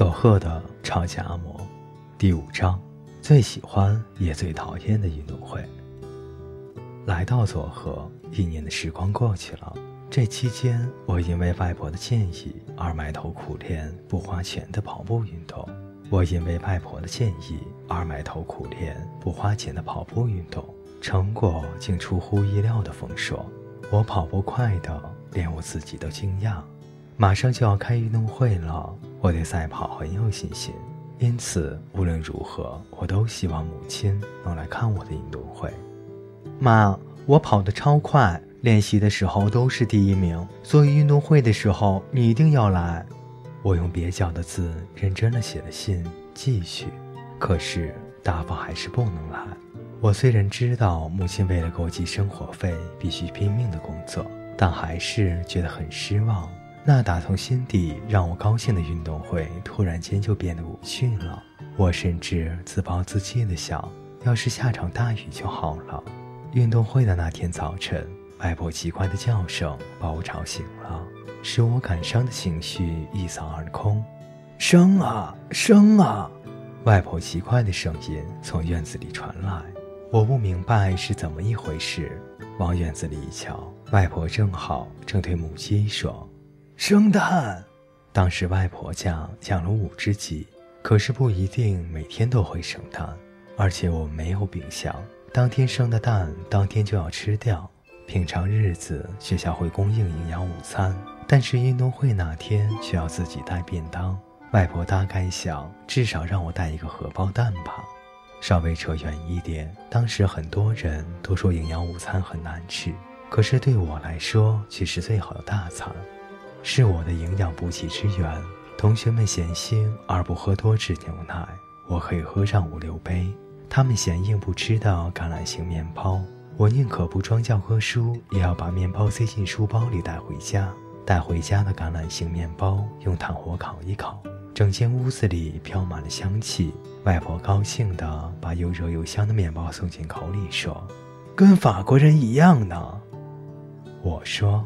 佐贺的超级阿嬷，第五章，最喜欢也最讨厌的运动会。来到佐贺，一年的时光过去了。这期间，我因为外婆的建议而埋头苦练不花钱的跑步运动。我因为外婆的建议而埋头苦练不花钱的跑步运动，成果竟出乎意料的丰硕。我跑步快的连我自己都惊讶。马上就要开运动会了。我对赛跑很有信心，因此无论如何，我都希望母亲能来看我的运动会。妈，我跑得超快，练习的时候都是第一名，所以运动会的时候你一定要来。我用蹩脚的字认真的写了信，继续。可是大宝还是不能来。我虽然知道母亲为了给我寄生活费必须拼命的工作，但还是觉得很失望。那打从心底让我高兴的运动会，突然间就变得无趣了。我甚至自暴自弃的想，要是下场大雨就好了。运动会的那天早晨，外婆奇怪的叫声把我吵醒了，使我感伤的情绪一扫而空。生啊，生啊！外婆奇怪的声音从院子里传来，我不明白是怎么一回事。往院子里一瞧，外婆正好正对母鸡说。生蛋，当时外婆家养了五只鸡，可是不一定每天都会生蛋，而且我没有冰箱，当天生的蛋当天就要吃掉。平常日子学校会供应营养午餐，但是运动会那天需要自己带便当。外婆大概想至少让我带一个荷包蛋吧。稍微扯远一点，当时很多人都说营养午餐很难吃，可是对我来说却是最好的大餐。是我的营养补给之源。同学们嫌腥而不喝多脂牛奶，我可以喝上五六杯。他们嫌硬不吃的橄榄型面包，我宁可不装教科书，也要把面包塞进书包里带回家。带回家的橄榄型面包用炭火烤一烤，整间屋子里飘满了香气。外婆高兴地把又热又香的面包送进口里，说：“跟法国人一样呢。”我说。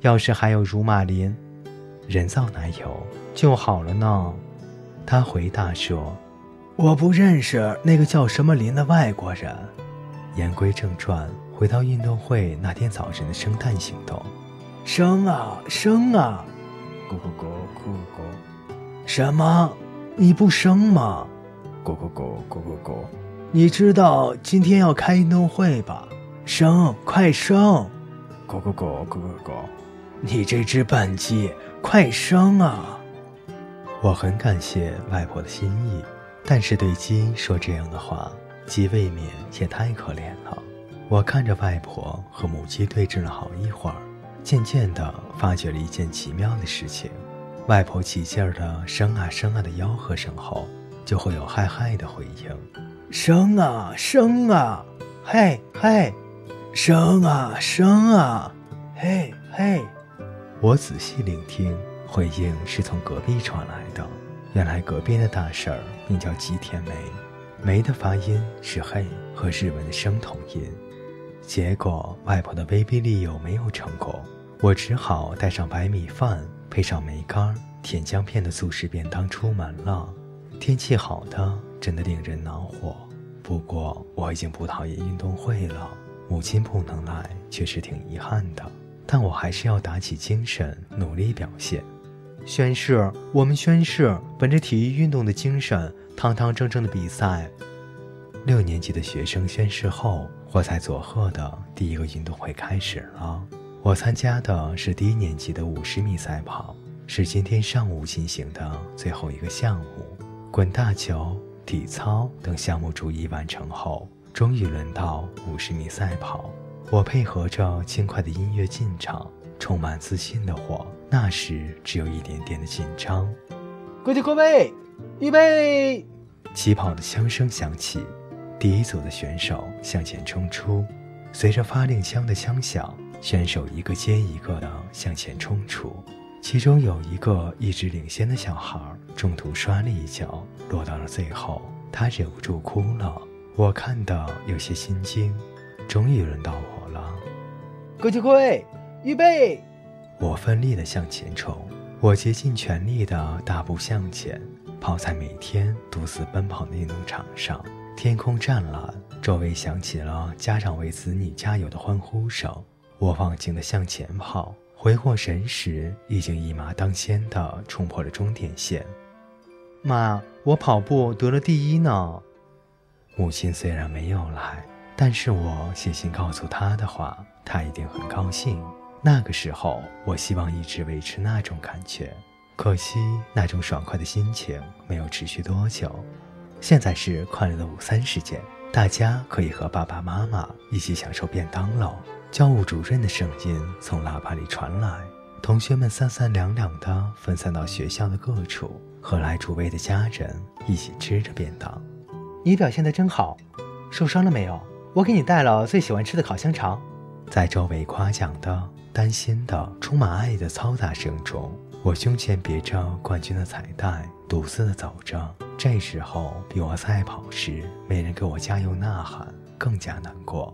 要是还有乳马林，人造奶油就好了呢。他回答说：“我不认识那个叫什么林的外国人。”言归正传，回到运动会那天早晨的生蛋行动。生啊生啊，咕咕咕咕咕。什么？你不生吗？咕咕咕咕咕咕。你知道今天要开运动会吧？生，快生！咕咕咕咕咕咕。你这只笨鸡，快生啊！我很感谢外婆的心意，但是对鸡说这样的话，鸡未免也太可怜了。我看着外婆和母鸡对峙了好一会儿，渐渐地发觉了一件奇妙的事情：外婆起劲儿的生啊生啊的吆喝声后，就会有嗨嗨的回应：生啊生啊，嘿嘿，生啊生啊，嘿嘿。我仔细聆听，回应是从隔壁传来的。原来隔壁的大婶儿名叫吉田梅，梅的发音是“嘿”，和日文的声同音。结果外婆的威逼利诱没有成功，我只好带上白米饭，配上梅干、甜姜片的素食便当出门了。天气好的真的令人恼火。不过我已经不讨厌运动会了，母亲不能来，确实挺遗憾的。但我还是要打起精神，努力表现。宣誓，我们宣誓，本着体育运动的精神，堂堂正正的比赛。六年级的学生宣誓后，我在佐贺的第一个运动会开始了。我参加的是低年级的五十米赛跑，是今天上午进行的最后一个项目。滚大球、体操等项目逐一完成后，终于轮到五十米赛跑。我配合着轻快的音乐进场，充满自信的我，那时只有一点点的紧张。各位，各位，预备！起跑的枪声响起，第一组的选手向前冲出。随着发令枪的枪响，选手一个接一个的向前冲出。其中有一个一直领先的小孩，中途摔了一跤，落到了最后，他忍不住哭了。我看的有些心惊。终于轮到我。各就各位，预备！我奋力地向前冲，我竭尽全力地大步向前，跑在每天独自奔跑的运动场上。天空湛蓝，周围响起了家长为子女加油的欢呼声。我忘情地向前跑，回过神时，已经一马当先地冲破了终点线。妈，我跑步得了第一呢。母亲虽然没有来，但是我写信告诉他的话，他一定很高兴。那个时候，我希望一直维持那种感觉，可惜那种爽快的心情没有持续多久。现在是快乐的午餐时间，大家可以和爸爸妈妈一起享受便当喽。教务主任的声音从喇叭里传来，同学们三三两两地分散到学校的各处，和来助威的家人一起吃着便当。你表现得真好，受伤了没有？我给你带了最喜欢吃的烤香肠。在周围夸奖的、担心的、充满爱的嘈杂声中，我胸前别着冠军的彩带，独自的走着。这时候，比我赛跑时没人给我加油呐喊，更加难过。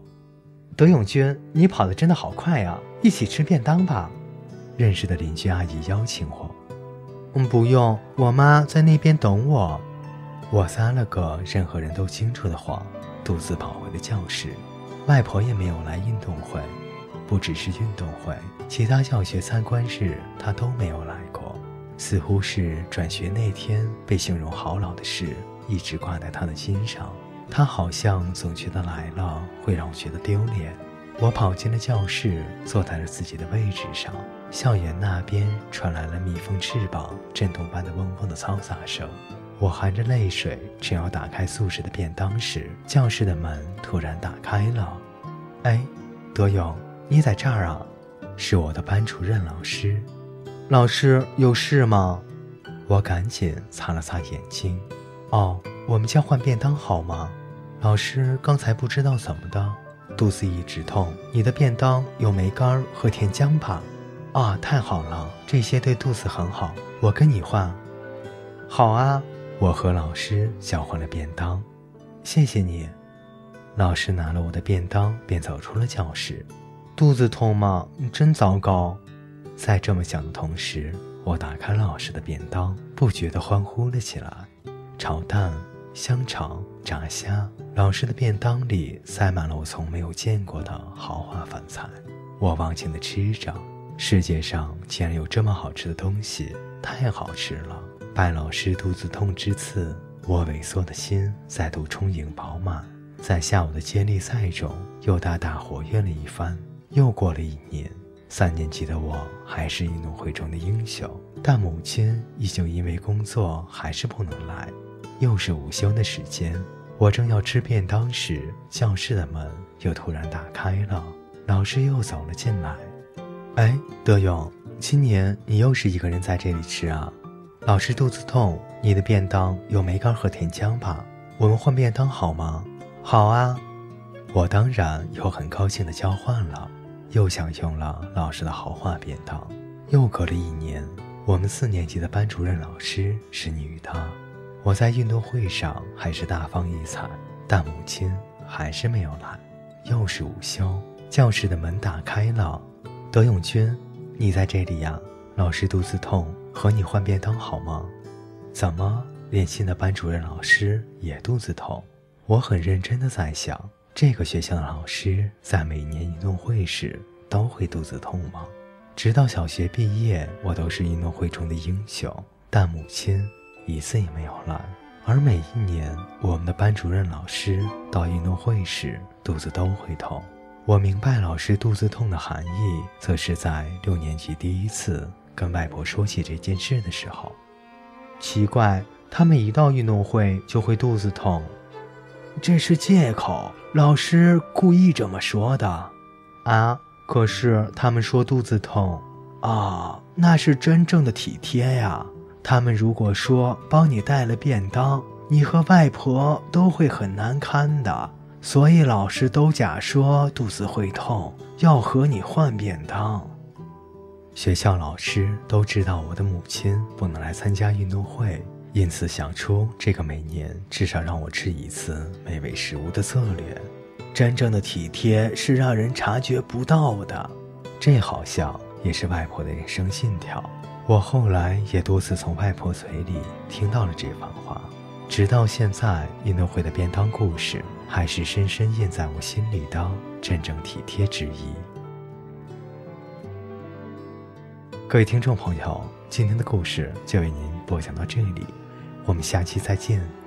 德永军，你跑得真的好快啊！一起吃便当吧。认识的邻居阿姨邀请我。嗯，不用，我妈在那边等我。我撒了个任何人都清楚的谎，独自跑回了教室。外婆也没有来运动会，不只是运动会，其他教学参观日她都没有来过。似乎是转学那天被形容好老的事一直挂在她的心上。她好像总觉得来了会让我觉得丢脸。我跑进了教室，坐在了自己的位置上。校园那边传来了蜜蜂翅膀震动般的嗡嗡的嘈杂声。我含着泪水，正要打开宿舍的便当时，教室的门突然打开了。哎，德勇，你在这儿啊？是我的班主任老师。老师有事吗？我赶紧擦了擦眼睛。哦，我们交换便当好吗？老师刚才不知道怎么的，肚子一直痛。你的便当有梅干和甜浆吧？啊，太好了，这些对肚子很好。我跟你换。好啊。我和老师交换了便当，谢谢你。老师拿了我的便当，便走出了教室。肚子痛吗？真糟糕。在这么想的同时，我打开了老师的便当，不觉地欢呼了起来。炒蛋、香肠、炸虾，老师的便当里塞满了我从没有见过的豪华饭菜。我忘情地吃着，世界上竟然有这么好吃的东西，太好吃了。拜老师肚子痛之赐，我萎缩的心再度充盈饱满。在下午的接力赛中，又大大活跃了一番。又过了一年，三年级的我还是运动会中的英雄，但母亲依旧因为工作还是不能来。又是午休的时间，我正要吃便当时，教室的门又突然打开了，老师又走了进来。哎，德勇，今年你又是一个人在这里吃啊？老师肚子痛，你的便当有梅干和甜浆吧？我们换便当好吗？好啊，我当然又很高兴的交换了，又享用了老师的豪华便当。又隔了一年，我们四年级的班主任老师是女的。我在运动会上还是大放异彩，但母亲还是没有来。又是午休，教室的门打开了。德永君，你在这里呀？老师肚子痛。和你换便当好吗？怎么，连新的班主任老师也肚子痛？我很认真的在想，这个学校的老师在每年运动会时都会肚子痛吗？直到小学毕业，我都是运动会中的英雄，但母亲一次也没有来。而每一年，我们的班主任老师到运动会时肚子都会痛。我明白老师肚子痛的含义，则是在六年级第一次。跟外婆说起这件事的时候，奇怪，他们一到运动会就会肚子痛，这是借口，老师故意这么说的。啊，可是他们说肚子痛，啊，那是真正的体贴呀。他们如果说帮你带了便当，你和外婆都会很难堪的，所以老师都假说肚子会痛，要和你换便当。学校老师都知道我的母亲不能来参加运动会因此想出这个每年至少让我吃一次美味食物的策略。真正的体贴是让人察觉不到的这好像也是外婆的人生信条。我后来也多次从外婆嘴里听到了这番话直到现在运动会的便当故事还是深深印在我心里的真正体贴之意各位听众朋友今天的故事就为您播讲到这里我们下期再见。